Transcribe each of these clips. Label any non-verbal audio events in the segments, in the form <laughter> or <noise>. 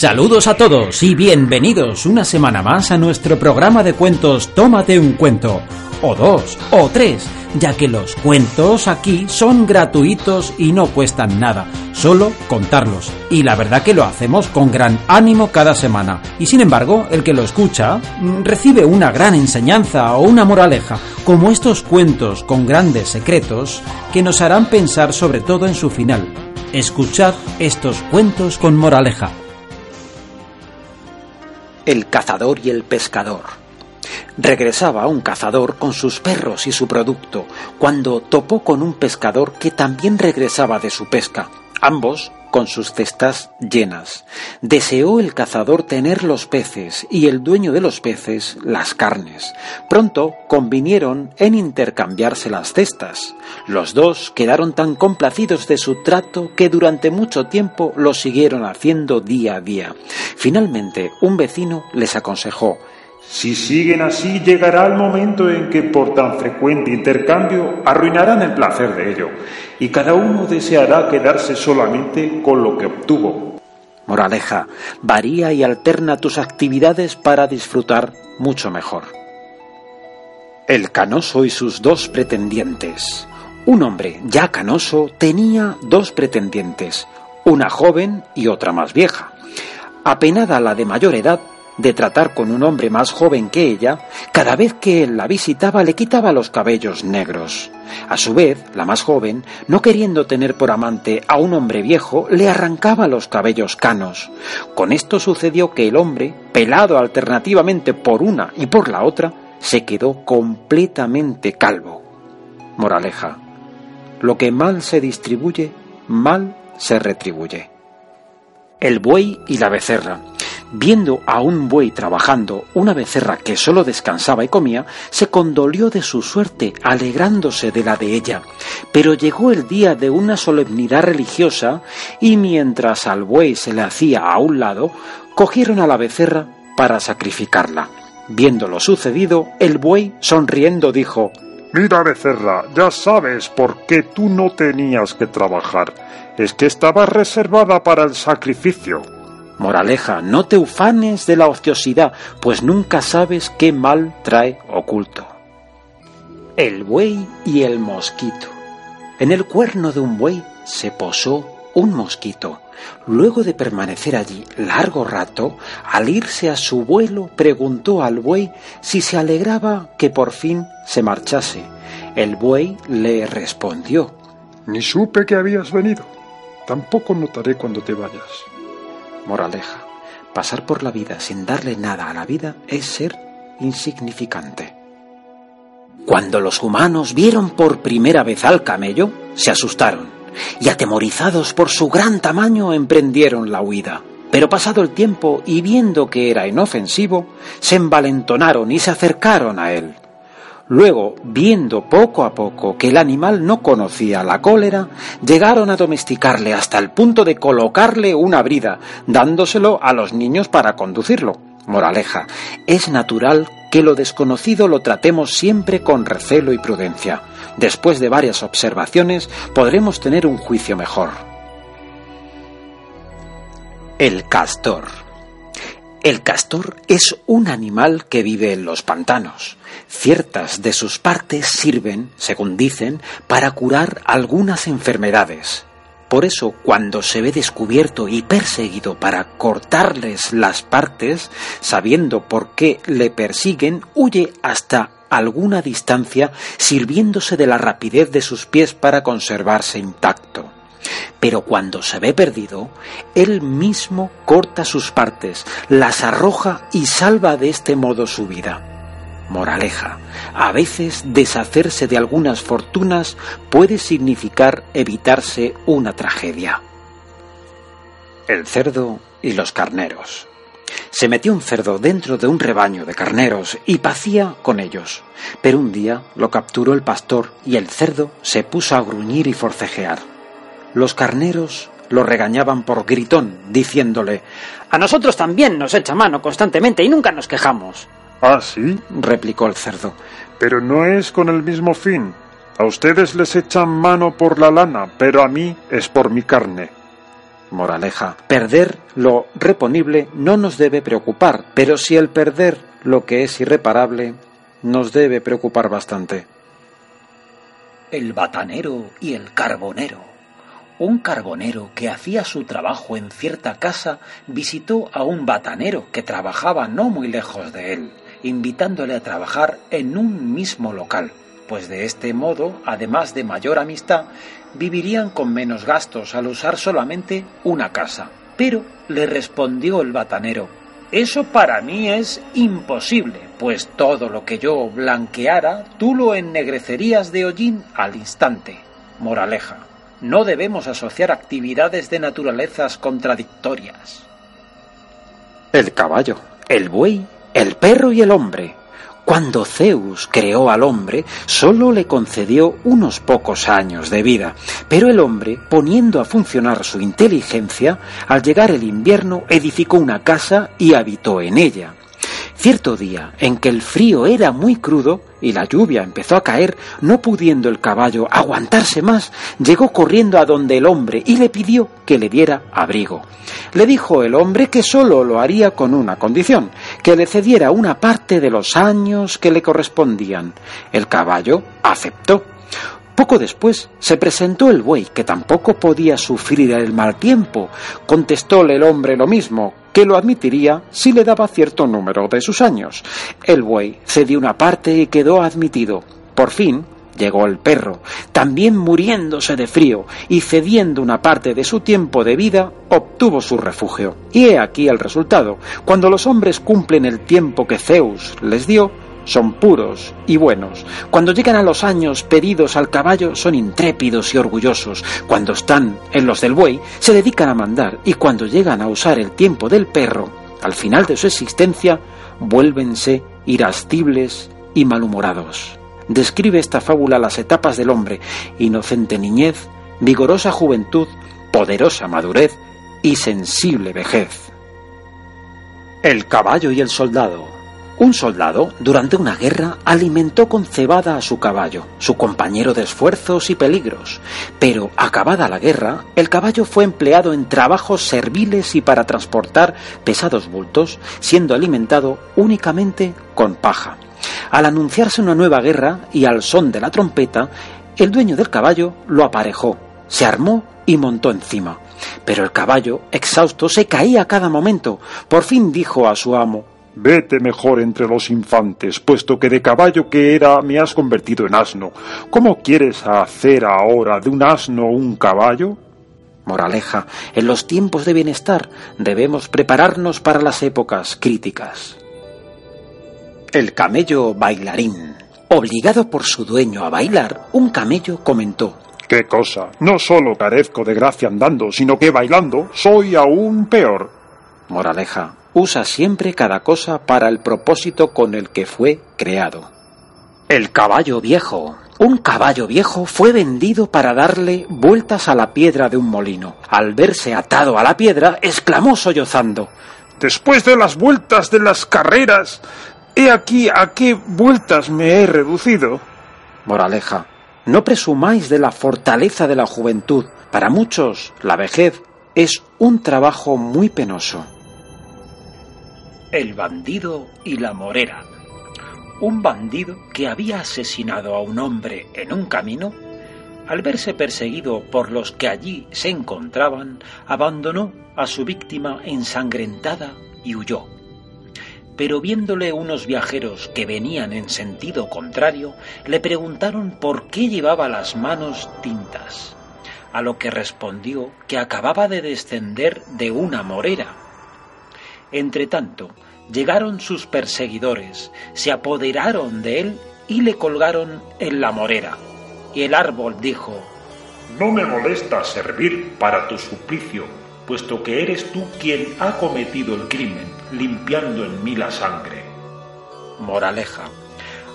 Saludos a todos y bienvenidos una semana más a nuestro programa de cuentos Tómate un cuento, o dos, o tres, ya que los cuentos aquí son gratuitos y no cuestan nada, solo contarlos. Y la verdad que lo hacemos con gran ánimo cada semana. Y sin embargo, el que lo escucha mm, recibe una gran enseñanza o una moraleja, como estos cuentos con grandes secretos que nos harán pensar sobre todo en su final. Escuchad estos cuentos con moraleja. El cazador y el pescador. Regresaba un cazador con sus perros y su producto, cuando topó con un pescador que también regresaba de su pesca, ambos con sus cestas llenas. Deseó el cazador tener los peces y el dueño de los peces las carnes. Pronto convinieron en intercambiarse las cestas. Los dos quedaron tan complacidos de su trato que durante mucho tiempo lo siguieron haciendo día a día. Finalmente, un vecino les aconsejó si siguen así, llegará el momento en que por tan frecuente intercambio arruinarán el placer de ello, y cada uno deseará quedarse solamente con lo que obtuvo. Moraleja, varía y alterna tus actividades para disfrutar mucho mejor. El canoso y sus dos pretendientes. Un hombre ya canoso tenía dos pretendientes, una joven y otra más vieja. Apenada la de mayor edad, de tratar con un hombre más joven que ella, cada vez que él la visitaba le quitaba los cabellos negros. A su vez, la más joven, no queriendo tener por amante a un hombre viejo, le arrancaba los cabellos canos. Con esto sucedió que el hombre, pelado alternativamente por una y por la otra, se quedó completamente calvo. Moraleja. Lo que mal se distribuye, mal se retribuye. El buey y la becerra. Viendo a un buey trabajando, una becerra que solo descansaba y comía, se condolió de su suerte, alegrándose de la de ella. Pero llegó el día de una solemnidad religiosa, y mientras al buey se le hacía a un lado, cogieron a la becerra para sacrificarla. Viendo lo sucedido, el buey, sonriendo, dijo Mira, becerra, ya sabes por qué tú no tenías que trabajar. Es que estaba reservada para el sacrificio. Moraleja, no te ufanes de la ociosidad, pues nunca sabes qué mal trae oculto. El buey y el mosquito. En el cuerno de un buey se posó un mosquito. Luego de permanecer allí largo rato, al irse a su vuelo, preguntó al buey si se alegraba que por fin se marchase. El buey le respondió Ni supe que habías venido. Tampoco notaré cuando te vayas. Moraleja. Pasar por la vida sin darle nada a la vida es ser insignificante. Cuando los humanos vieron por primera vez al camello, se asustaron y atemorizados por su gran tamaño emprendieron la huida. Pero pasado el tiempo y viendo que era inofensivo, se envalentonaron y se acercaron a él. Luego, viendo poco a poco que el animal no conocía la cólera, llegaron a domesticarle hasta el punto de colocarle una brida, dándoselo a los niños para conducirlo. Moraleja, es natural que lo desconocido lo tratemos siempre con recelo y prudencia. Después de varias observaciones podremos tener un juicio mejor. El castor. El castor es un animal que vive en los pantanos. Ciertas de sus partes sirven, según dicen, para curar algunas enfermedades. Por eso, cuando se ve descubierto y perseguido para cortarles las partes, sabiendo por qué le persiguen, huye hasta alguna distancia, sirviéndose de la rapidez de sus pies para conservarse intacto. Pero cuando se ve perdido, él mismo corta sus partes, las arroja y salva de este modo su vida. Moraleja, a veces deshacerse de algunas fortunas puede significar evitarse una tragedia. El cerdo y los carneros. Se metió un cerdo dentro de un rebaño de carneros y pacía con ellos. Pero un día lo capturó el pastor y el cerdo se puso a gruñir y forcejear. Los carneros lo regañaban por gritón, diciéndole A nosotros también nos echa mano constantemente y nunca nos quejamos. ¿Ah, sí? replicó el cerdo. Pero no es con el mismo fin. A ustedes les echan mano por la lana, pero a mí es por mi carne. Moraleja. Perder lo reponible no nos debe preocupar, pero si el perder lo que es irreparable nos debe preocupar bastante. El batanero y el carbonero. Un carbonero que hacía su trabajo en cierta casa visitó a un batanero que trabajaba no muy lejos de él, invitándole a trabajar en un mismo local, pues de este modo, además de mayor amistad, vivirían con menos gastos al usar solamente una casa. Pero le respondió el batanero, eso para mí es imposible, pues todo lo que yo blanqueara, tú lo ennegrecerías de hollín al instante. Moraleja. No debemos asociar actividades de naturalezas contradictorias. El caballo, el buey, el perro y el hombre cuando Zeus creó al hombre, sólo le concedió unos pocos años de vida, pero el hombre, poniendo a funcionar su inteligencia, al llegar el invierno edificó una casa y habitó en ella. Cierto día, en que el frío era muy crudo y la lluvia empezó a caer, no pudiendo el caballo aguantarse más, llegó corriendo a donde el hombre y le pidió que le diera abrigo. Le dijo el hombre que sólo lo haría con una condición, que le cediera una parte de los años que le correspondían. El caballo aceptó. Poco después se presentó el buey, que tampoco podía sufrir el mal tiempo. Contestóle el hombre lo mismo, que lo admitiría si le daba cierto número de sus años. El buey cedió una parte y quedó admitido. Por fin llegó el perro, también muriéndose de frío y cediendo una parte de su tiempo de vida, obtuvo su refugio. Y he aquí el resultado. Cuando los hombres cumplen el tiempo que Zeus les dio, son puros y buenos. Cuando llegan a los años pedidos al caballo, son intrépidos y orgullosos. Cuando están en los del buey, se dedican a mandar. Y cuando llegan a usar el tiempo del perro, al final de su existencia, vuélvense irascibles y malhumorados. Describe esta fábula las etapas del hombre, inocente niñez, vigorosa juventud, poderosa madurez y sensible vejez. El caballo y el soldado un soldado, durante una guerra, alimentó con cebada a su caballo, su compañero de esfuerzos y peligros, pero acabada la guerra, el caballo fue empleado en trabajos serviles y para transportar pesados bultos, siendo alimentado únicamente con paja. Al anunciarse una nueva guerra y al son de la trompeta, el dueño del caballo lo aparejó, se armó y montó encima. Pero el caballo, exhausto, se caía a cada momento. Por fin dijo a su amo Vete mejor entre los infantes, puesto que de caballo que era me has convertido en asno. ¿Cómo quieres hacer ahora de un asno un caballo? Moraleja, en los tiempos de bienestar debemos prepararnos para las épocas críticas. El camello bailarín. Obligado por su dueño a bailar, un camello comentó ¿Qué cosa? No solo carezco de gracia andando, sino que bailando soy aún peor. Moraleja, usa siempre cada cosa para el propósito con el que fue creado. El caballo viejo. Un caballo viejo fue vendido para darle vueltas a la piedra de un molino. Al verse atado a la piedra, exclamó sollozando Después de las vueltas de las carreras, he aquí a qué vueltas me he reducido. Moraleja. No presumáis de la fortaleza de la juventud. Para muchos, la vejez es un trabajo muy penoso. El bandido y la morera. Un bandido que había asesinado a un hombre en un camino, al verse perseguido por los que allí se encontraban, abandonó a su víctima ensangrentada y huyó. Pero viéndole unos viajeros que venían en sentido contrario, le preguntaron por qué llevaba las manos tintas, a lo que respondió que acababa de descender de una morera Entretanto, llegaron sus perseguidores, se apoderaron de él y le colgaron en la morera. Y el árbol dijo, No me molesta servir para tu suplicio, puesto que eres tú quien ha cometido el crimen, limpiando en mí la sangre. Moraleja.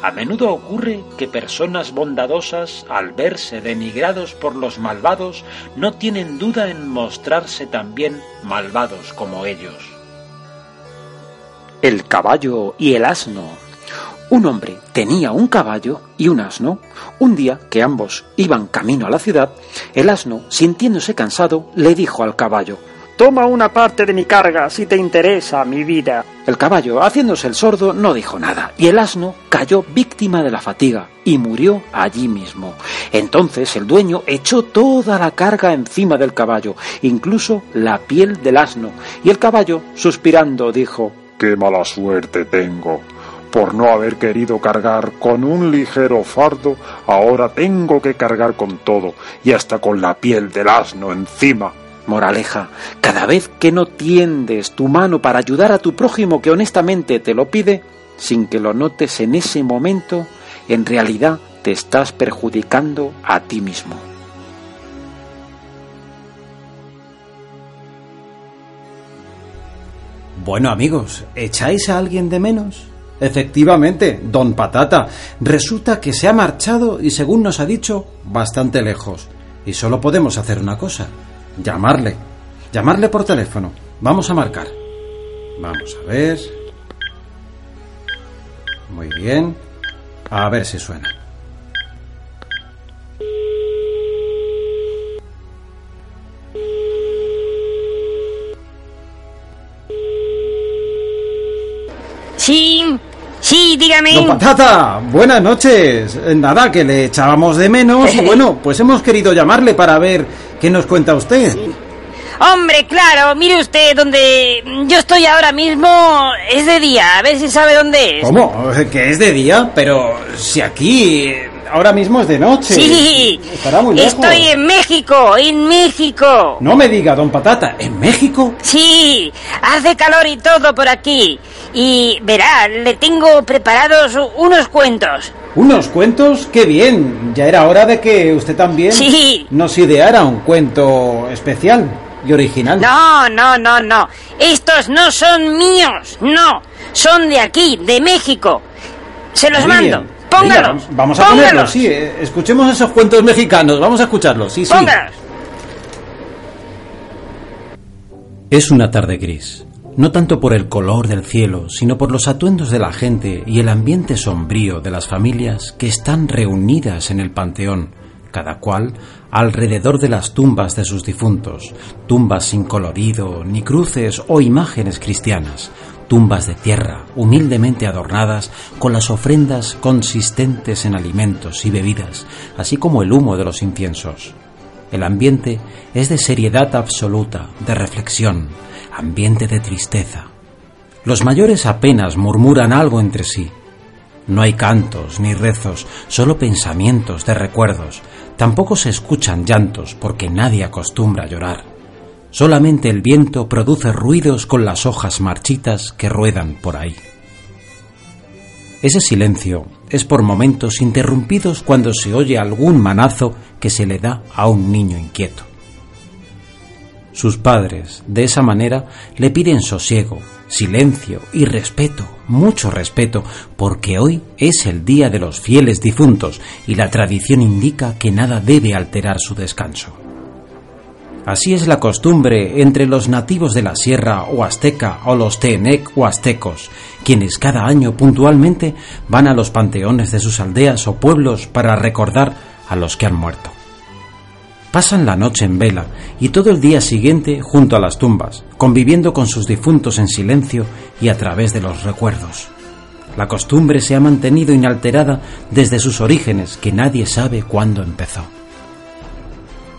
A menudo ocurre que personas bondadosas, al verse denigrados por los malvados, no tienen duda en mostrarse también malvados como ellos el caballo y el asno. Un hombre tenía un caballo y un asno. Un día que ambos iban camino a la ciudad, el asno, sintiéndose cansado, le dijo al caballo Toma una parte de mi carga si te interesa mi vida. El caballo, haciéndose el sordo, no dijo nada, y el asno cayó víctima de la fatiga y murió allí mismo. Entonces el dueño echó toda la carga encima del caballo, incluso la piel del asno, y el caballo, suspirando, dijo Qué mala suerte tengo. Por no haber querido cargar con un ligero fardo, ahora tengo que cargar con todo, y hasta con la piel del asno encima. Moraleja, cada vez que no tiendes tu mano para ayudar a tu prójimo que honestamente te lo pide, sin que lo notes en ese momento, en realidad te estás perjudicando a ti mismo. Bueno amigos, ¿echáis a alguien de menos? Efectivamente, don Patata. Resulta que se ha marchado y según nos ha dicho, bastante lejos. Y solo podemos hacer una cosa, llamarle. Llamarle por teléfono. Vamos a marcar. Vamos a ver. Muy bien. A ver si suena. Sí, dígame. Don Patata, buenas noches. Nada, que le echábamos de menos y <laughs> bueno, pues hemos querido llamarle para ver qué nos cuenta usted. Hombre, claro, mire usted, donde yo estoy ahora mismo es de día, a ver si sabe dónde es. ¿Cómo? ¿Que es de día? Pero si aquí ahora mismo es de noche. Sí, Estará muy lejos. estoy en México, en México. No me diga, don Patata, ¿en México? Sí, hace calor y todo por aquí. Y verá, le tengo preparados unos cuentos. ¿Unos cuentos? ¡Qué bien! Ya era hora de que usted también Sí. nos ideara un cuento especial y original. No, no, no, no. Estos no son míos, no. Son de aquí, de México. Se los Muy mando. bien. Póngalos. Venga, vamos a póngalos, ponerlos, sí. eh, Escuchemos esos cuentos mexicanos. Vamos a escucharlos, sí, sí. Póngalos. Es una tarde gris, no tanto por el color del cielo, sino por los atuendos de la gente y el ambiente sombrío de las familias que están reunidas en el panteón, cada cual alrededor de las tumbas de sus difuntos, tumbas sin colorido, ni cruces o imágenes cristianas, tumbas de tierra, humildemente adornadas con las ofrendas consistentes en alimentos y bebidas, así como el humo de los inciensos. El ambiente es de seriedad absoluta, de reflexión, ambiente de tristeza. Los mayores apenas murmuran algo entre sí. No hay cantos ni rezos, solo pensamientos de recuerdos. Tampoco se escuchan llantos porque nadie acostumbra a llorar. Solamente el viento produce ruidos con las hojas marchitas que ruedan por ahí. Ese silencio es por momentos interrumpidos cuando se oye algún manazo que se le da a un niño inquieto. Sus padres, de esa manera, le piden sosiego, silencio y respeto, mucho respeto, porque hoy es el día de los fieles difuntos y la tradición indica que nada debe alterar su descanso. Así es la costumbre entre los nativos de la sierra o azteca o los teenec o aztecos, quienes cada año puntualmente van a los panteones de sus aldeas o pueblos para recordar a los que han muerto. Pasan la noche en vela y todo el día siguiente junto a las tumbas, conviviendo con sus difuntos en silencio y a través de los recuerdos. La costumbre se ha mantenido inalterada desde sus orígenes, que nadie sabe cuándo empezó.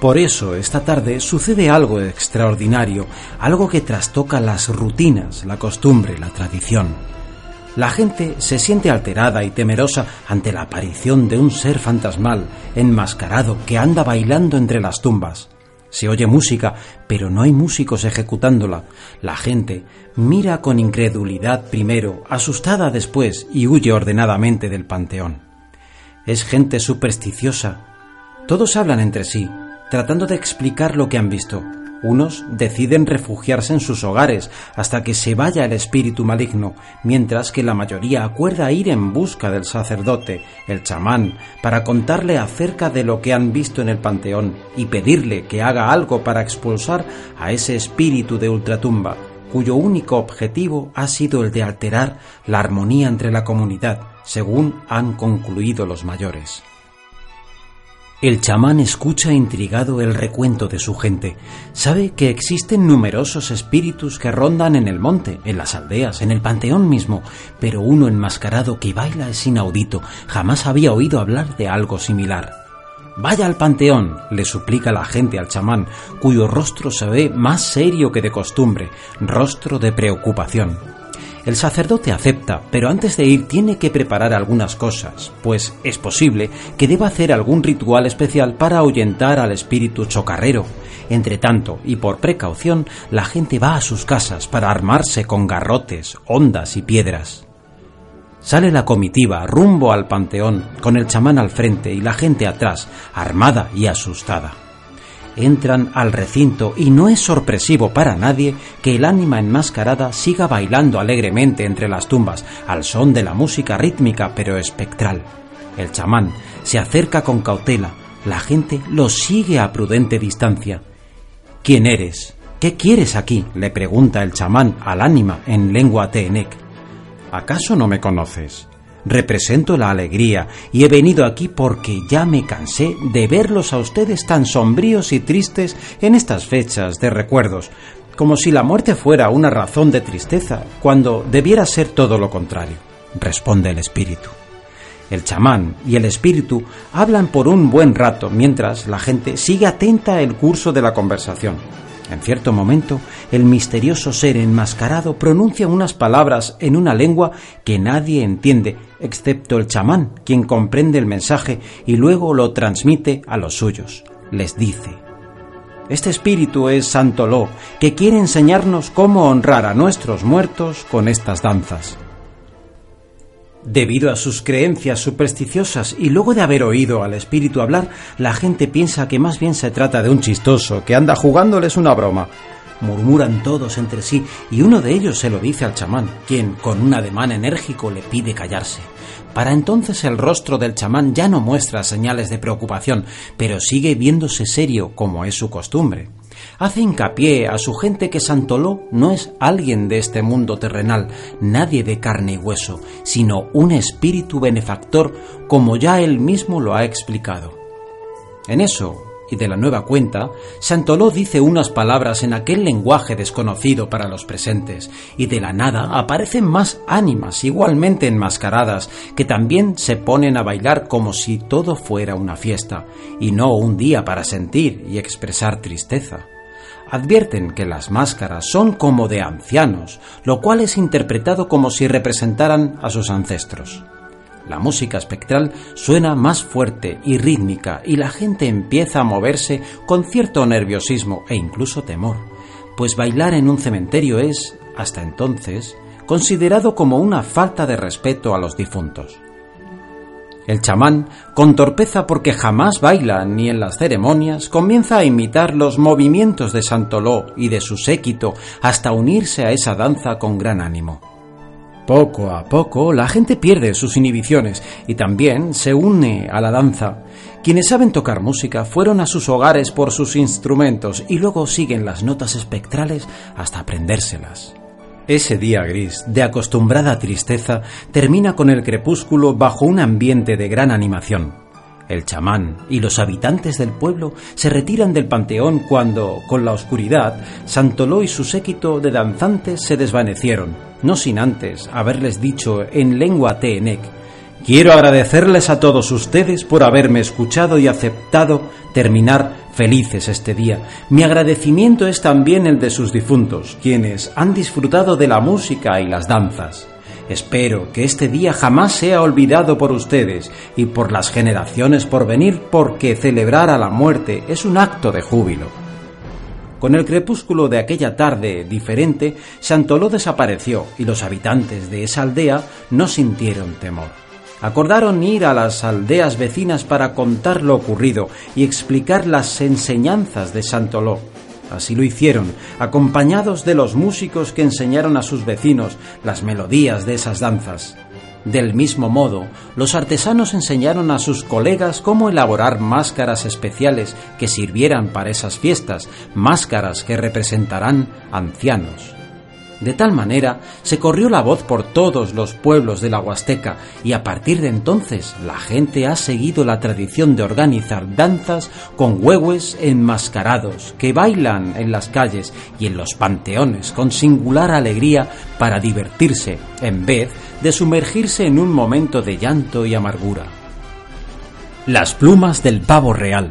Por eso, esta tarde sucede algo extraordinario, algo que trastoca las rutinas, la costumbre, la tradición. La gente se siente alterada y temerosa ante la aparición de un ser fantasmal, enmascarado, que anda bailando entre las tumbas. Se oye música, pero no hay músicos ejecutándola. La gente mira con incredulidad primero, asustada después y huye ordenadamente del panteón. Es gente supersticiosa. Todos hablan entre sí, tratando de explicar lo que han visto. Unos deciden refugiarse en sus hogares hasta que se vaya el espíritu maligno, mientras que la mayoría acuerda ir en busca del sacerdote, el chamán, para contarle acerca de lo que han visto en el panteón y pedirle que haga algo para expulsar a ese espíritu de ultratumba, cuyo único objetivo ha sido el de alterar la armonía entre la comunidad, según han concluido los mayores. El chamán escucha intrigado el recuento de su gente. Sabe que existen numerosos espíritus que rondan en el monte, en las aldeas, en el panteón mismo, pero uno enmascarado que baila es inaudito. Jamás había oído hablar de algo similar. Vaya al panteón, le suplica la gente al chamán, cuyo rostro se ve más serio que de costumbre, rostro de preocupación. El sacerdote acepta, pero antes de ir tiene que preparar algunas cosas, pues es posible que deba hacer algún ritual especial para ahuyentar al espíritu chocarrero. Entre tanto, y por precaución, la gente va a sus casas para armarse con garrotes, ondas y piedras. Sale la comitiva rumbo al panteón, con el chamán al frente y la gente atrás, armada y asustada entran al recinto y no es sorpresivo para nadie que el ánima enmascarada siga bailando alegremente entre las tumbas al son de la música rítmica pero espectral. El chamán se acerca con cautela, la gente lo sigue a prudente distancia. ¿Quién eres? ¿Qué quieres aquí? le pregunta el chamán al ánima en lengua teenec. ¿Acaso no me conoces? Represento la alegría y he venido aquí porque ya me cansé de verlos a ustedes tan sombríos y tristes en estas fechas de recuerdos, como si la muerte fuera una razón de tristeza, cuando debiera ser todo lo contrario, responde el espíritu. El chamán y el espíritu hablan por un buen rato mientras la gente sigue atenta el curso de la conversación. En cierto momento, el misterioso ser enmascarado pronuncia unas palabras en una lengua que nadie entiende, excepto el chamán, quien comprende el mensaje y luego lo transmite a los suyos. Les dice, Este espíritu es Santoló, que quiere enseñarnos cómo honrar a nuestros muertos con estas danzas. Debido a sus creencias supersticiosas y luego de haber oído al espíritu hablar, la gente piensa que más bien se trata de un chistoso que anda jugándoles una broma. Murmuran todos entre sí y uno de ellos se lo dice al chamán, quien con un ademán enérgico le pide callarse. Para entonces el rostro del chamán ya no muestra señales de preocupación, pero sigue viéndose serio como es su costumbre hace hincapié a su gente que Santoló no es alguien de este mundo terrenal, nadie de carne y hueso, sino un espíritu benefactor, como ya él mismo lo ha explicado. En eso, y de la nueva cuenta, Santoló dice unas palabras en aquel lenguaje desconocido para los presentes, y de la nada aparecen más ánimas igualmente enmascaradas, que también se ponen a bailar como si todo fuera una fiesta, y no un día para sentir y expresar tristeza advierten que las máscaras son como de ancianos, lo cual es interpretado como si representaran a sus ancestros. La música espectral suena más fuerte y rítmica y la gente empieza a moverse con cierto nerviosismo e incluso temor, pues bailar en un cementerio es, hasta entonces, considerado como una falta de respeto a los difuntos. El chamán, con torpeza porque jamás baila ni en las ceremonias, comienza a imitar los movimientos de Santoló y de su séquito hasta unirse a esa danza con gran ánimo. Poco a poco la gente pierde sus inhibiciones y también se une a la danza. Quienes saben tocar música fueron a sus hogares por sus instrumentos y luego siguen las notas espectrales hasta aprendérselas. Ese día gris, de acostumbrada tristeza, termina con el crepúsculo bajo un ambiente de gran animación. El chamán y los habitantes del pueblo se retiran del panteón cuando, con la oscuridad, Santoló y su séquito de danzantes se desvanecieron, no sin antes haberles dicho en lengua teenec Quiero agradecerles a todos ustedes por haberme escuchado y aceptado terminar felices este día. Mi agradecimiento es también el de sus difuntos, quienes han disfrutado de la música y las danzas. Espero que este día jamás sea olvidado por ustedes y por las generaciones por venir, porque celebrar a la muerte es un acto de júbilo. Con el crepúsculo de aquella tarde diferente, Santoló desapareció y los habitantes de esa aldea no sintieron temor acordaron ir a las aldeas vecinas para contar lo ocurrido y explicar las enseñanzas de Santoló. Así lo hicieron, acompañados de los músicos que enseñaron a sus vecinos las melodías de esas danzas. Del mismo modo, los artesanos enseñaron a sus colegas cómo elaborar máscaras especiales que sirvieran para esas fiestas, máscaras que representarán ancianos. De tal manera se corrió la voz por todos los pueblos de la Huasteca y a partir de entonces la gente ha seguido la tradición de organizar danzas con huehues enmascarados que bailan en las calles y en los panteones con singular alegría para divertirse en vez de sumergirse en un momento de llanto y amargura. Las plumas del pavo real.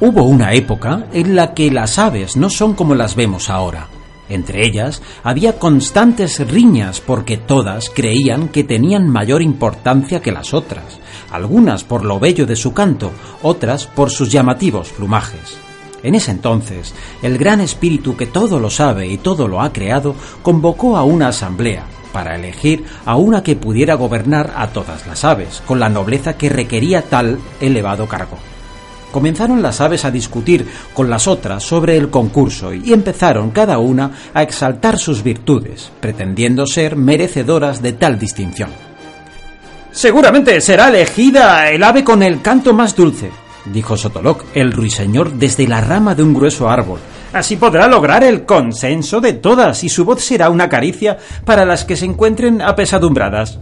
Hubo una época en la que las aves no son como las vemos ahora entre ellas había constantes riñas porque todas creían que tenían mayor importancia que las otras, algunas por lo bello de su canto, otras por sus llamativos plumajes. En ese entonces, el gran espíritu que todo lo sabe y todo lo ha creado convocó a una asamblea para elegir a una que pudiera gobernar a todas las aves, con la nobleza que requería tal elevado cargo comenzaron las aves a discutir con las otras sobre el concurso y empezaron cada una a exaltar sus virtudes, pretendiendo ser merecedoras de tal distinción. Seguramente será elegida el ave con el canto más dulce, dijo Sotoloc, el ruiseñor, desde la rama de un grueso árbol. Así podrá lograr el consenso de todas y su voz será una caricia para las que se encuentren apesadumbradas.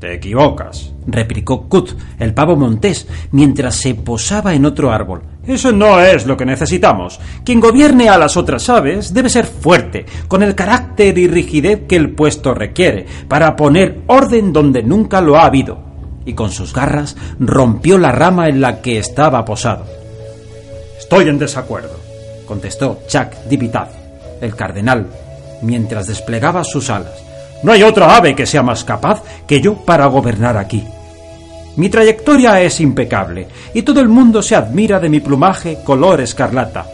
Te equivocas, replicó Kut, el pavo montés, mientras se posaba en otro árbol. Eso no es lo que necesitamos. Quien gobierne a las otras aves debe ser fuerte, con el carácter y rigidez que el puesto requiere, para poner orden donde nunca lo ha habido. Y con sus garras rompió la rama en la que estaba posado. Estoy en desacuerdo, contestó Chuck Dipitaz, el cardenal, mientras desplegaba sus alas. No hay otra ave que sea más capaz que yo para gobernar aquí. Mi trayectoria es impecable y todo el mundo se admira de mi plumaje color escarlata.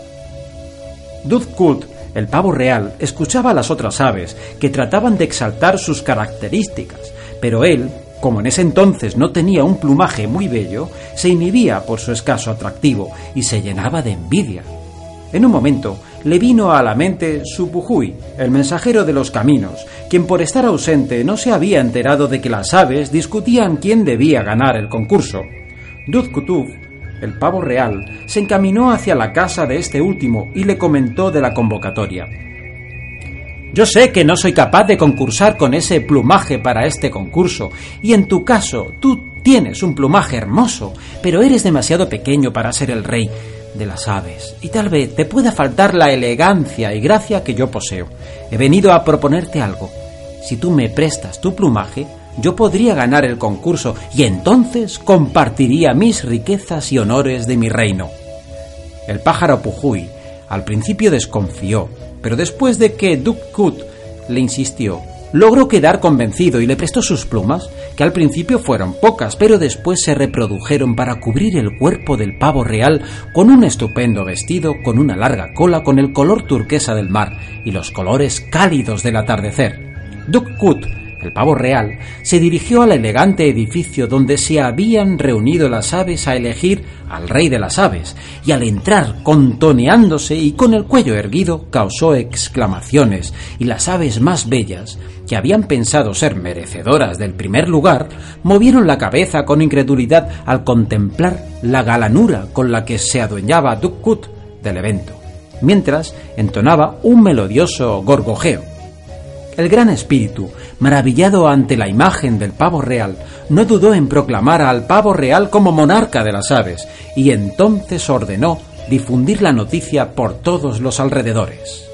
Dudkut, el pavo real, escuchaba a las otras aves que trataban de exaltar sus características, pero él, como en ese entonces no tenía un plumaje muy bello, se inhibía por su escaso atractivo y se llenaba de envidia. En un momento le vino a la mente Supujuy, el mensajero de los caminos, quien por estar ausente no se había enterado de que las aves discutían quién debía ganar el concurso. Duzkutuf, el pavo real, se encaminó hacia la casa de este último y le comentó de la convocatoria. Yo sé que no soy capaz de concursar con ese plumaje para este concurso, y en tu caso tú tienes un plumaje hermoso, pero eres demasiado pequeño para ser el rey de las aves, y tal vez te pueda faltar la elegancia y gracia que yo poseo. He venido a proponerte algo. Si tú me prestas tu plumaje, yo podría ganar el concurso y entonces compartiría mis riquezas y honores de mi reino. El pájaro Pujuy al principio desconfió, pero después de que Kut le insistió, logró quedar convencido y le prestó sus plumas, que al principio fueron pocas, pero después se reprodujeron para cubrir el cuerpo del pavo real con un estupendo vestido, con una larga cola, con el color turquesa del mar y los colores cálidos del atardecer. Kut el pavo real, se dirigió al elegante edificio donde se habían reunido las aves a elegir al rey de las aves, y al entrar contoneándose y con el cuello erguido causó exclamaciones, y las aves más bellas, que habían pensado ser merecedoras del primer lugar, movieron la cabeza con incredulidad al contemplar la galanura con la que se adueñaba Dukkut del evento, mientras entonaba un melodioso gorgojeo el gran espíritu, maravillado ante la imagen del pavo real, no dudó en proclamar al pavo real como monarca de las aves, y entonces ordenó difundir la noticia por todos los alrededores.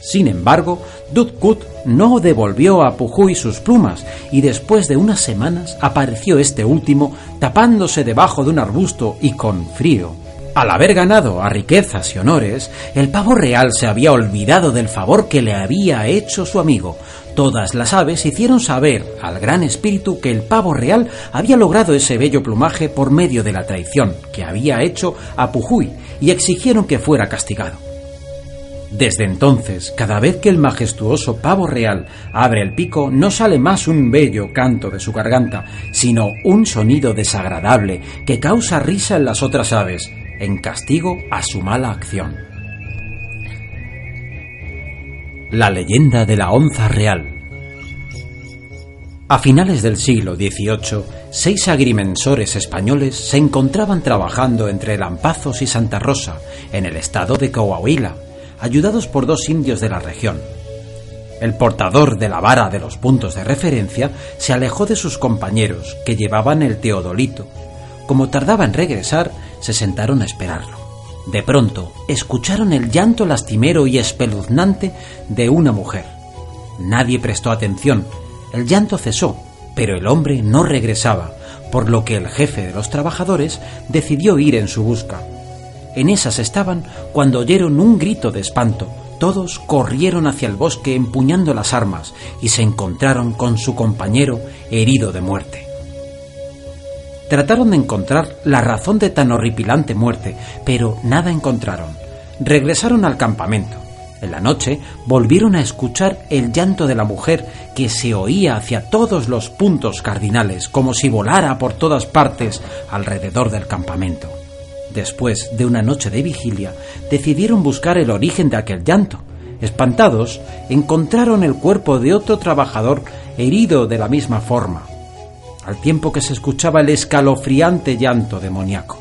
Sin embargo, Dudkut no devolvió a Pujuy sus plumas y después de unas semanas apareció este último tapándose debajo de un arbusto y con frío al haber ganado a riquezas y honores, el pavo real se había olvidado del favor que le había hecho su amigo. Todas las aves hicieron saber al gran espíritu que el pavo real había logrado ese bello plumaje por medio de la traición que había hecho a Pujuy y exigieron que fuera castigado. Desde entonces, cada vez que el majestuoso pavo real abre el pico, no sale más un bello canto de su garganta, sino un sonido desagradable que causa risa en las otras aves, en castigo a su mala acción. La leyenda de la onza real. A finales del siglo XVIII, seis agrimensores españoles se encontraban trabajando entre Lampazos y Santa Rosa, en el estado de Coahuila, ayudados por dos indios de la región, El portador de la vara de los puntos de referencia se alejó de sus compañeros, que llevaban el teodolito. Como tardaba en regresar, se sentaron a esperarlo. De pronto, escucharon el llanto lastimero y espeluznante de una mujer. Nadie prestó atención. El llanto cesó, pero el hombre no regresaba, por lo que el jefe de los trabajadores decidió ir en su busca. En esas estaban cuando oyeron un grito de espanto, todos corrieron hacia el bosque empuñando las armas y se encontraron con su compañero herido de muerte. Trataron de encontrar la razón de tan horripilante muerte, pero nada encontraron. Regresaron al campamento. En la noche volvieron a escuchar el llanto de la mujer que se oía hacia todos los puntos cardinales, como si volara por todas partes alrededor del campamento. Después de una noche de vigilia, decidieron buscar el origen de aquel llanto. Espantados, encontraron el cuerpo de otro trabajador herido de la misma forma, al tiempo que se escuchaba el escalofriante llanto demoníaco.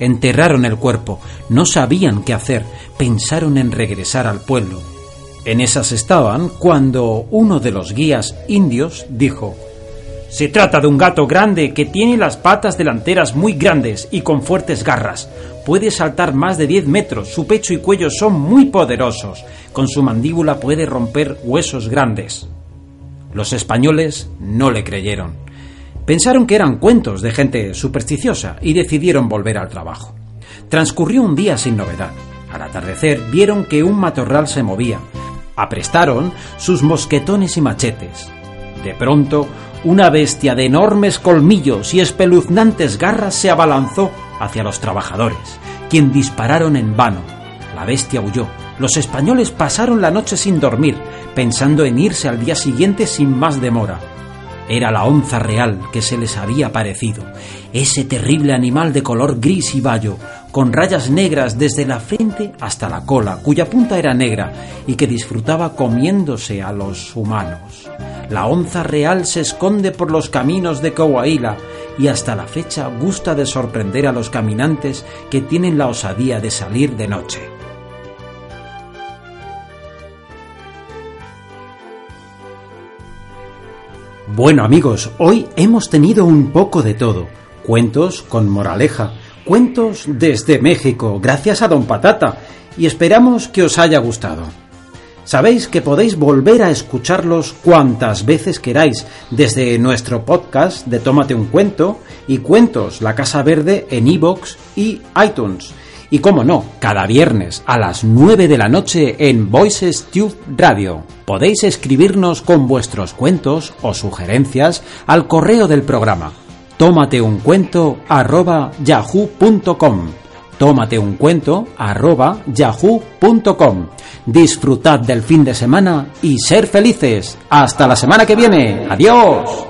Enterraron el cuerpo, no sabían qué hacer, pensaron en regresar al pueblo. En esas estaban cuando uno de los guías indios dijo se trata de un gato grande que tiene las patas delanteras muy grandes y con fuertes garras. Puede saltar más de 10 metros, su pecho y cuello son muy poderosos. Con su mandíbula puede romper huesos grandes. Los españoles no le creyeron. Pensaron que eran cuentos de gente supersticiosa y decidieron volver al trabajo. Transcurrió un día sin novedad. Al atardecer vieron que un matorral se movía. Aprestaron sus mosquetones y machetes. De pronto, una bestia de enormes colmillos y espeluznantes garras se abalanzó hacia los trabajadores, quien dispararon en vano. La bestia huyó. Los españoles pasaron la noche sin dormir, pensando en irse al día siguiente sin más demora. Era la onza real que se les había parecido, ese terrible animal de color gris y bayo, con rayas negras desde la frente hasta la cola, cuya punta era negra y que disfrutaba comiéndose a los humanos. La onza real se esconde por los caminos de Coahuila y hasta la fecha gusta de sorprender a los caminantes que tienen la osadía de salir de noche. Bueno amigos, hoy hemos tenido un poco de todo. Cuentos con moraleja, Cuentos desde México, gracias a Don Patata, y esperamos que os haya gustado. Sabéis que podéis volver a escucharlos cuantas veces queráis desde nuestro podcast de Tómate un cuento y Cuentos La Casa Verde en iVoox y iTunes. Y como no, cada viernes a las 9 de la noche en Voices Tube Radio. Podéis escribirnos con vuestros cuentos o sugerencias al correo del programa tómate un cuento arroba yahoo.com. Tómate un cuento arroba yahoo.com. Disfrutad del fin de semana y ser felices. Hasta la semana que viene. Adiós.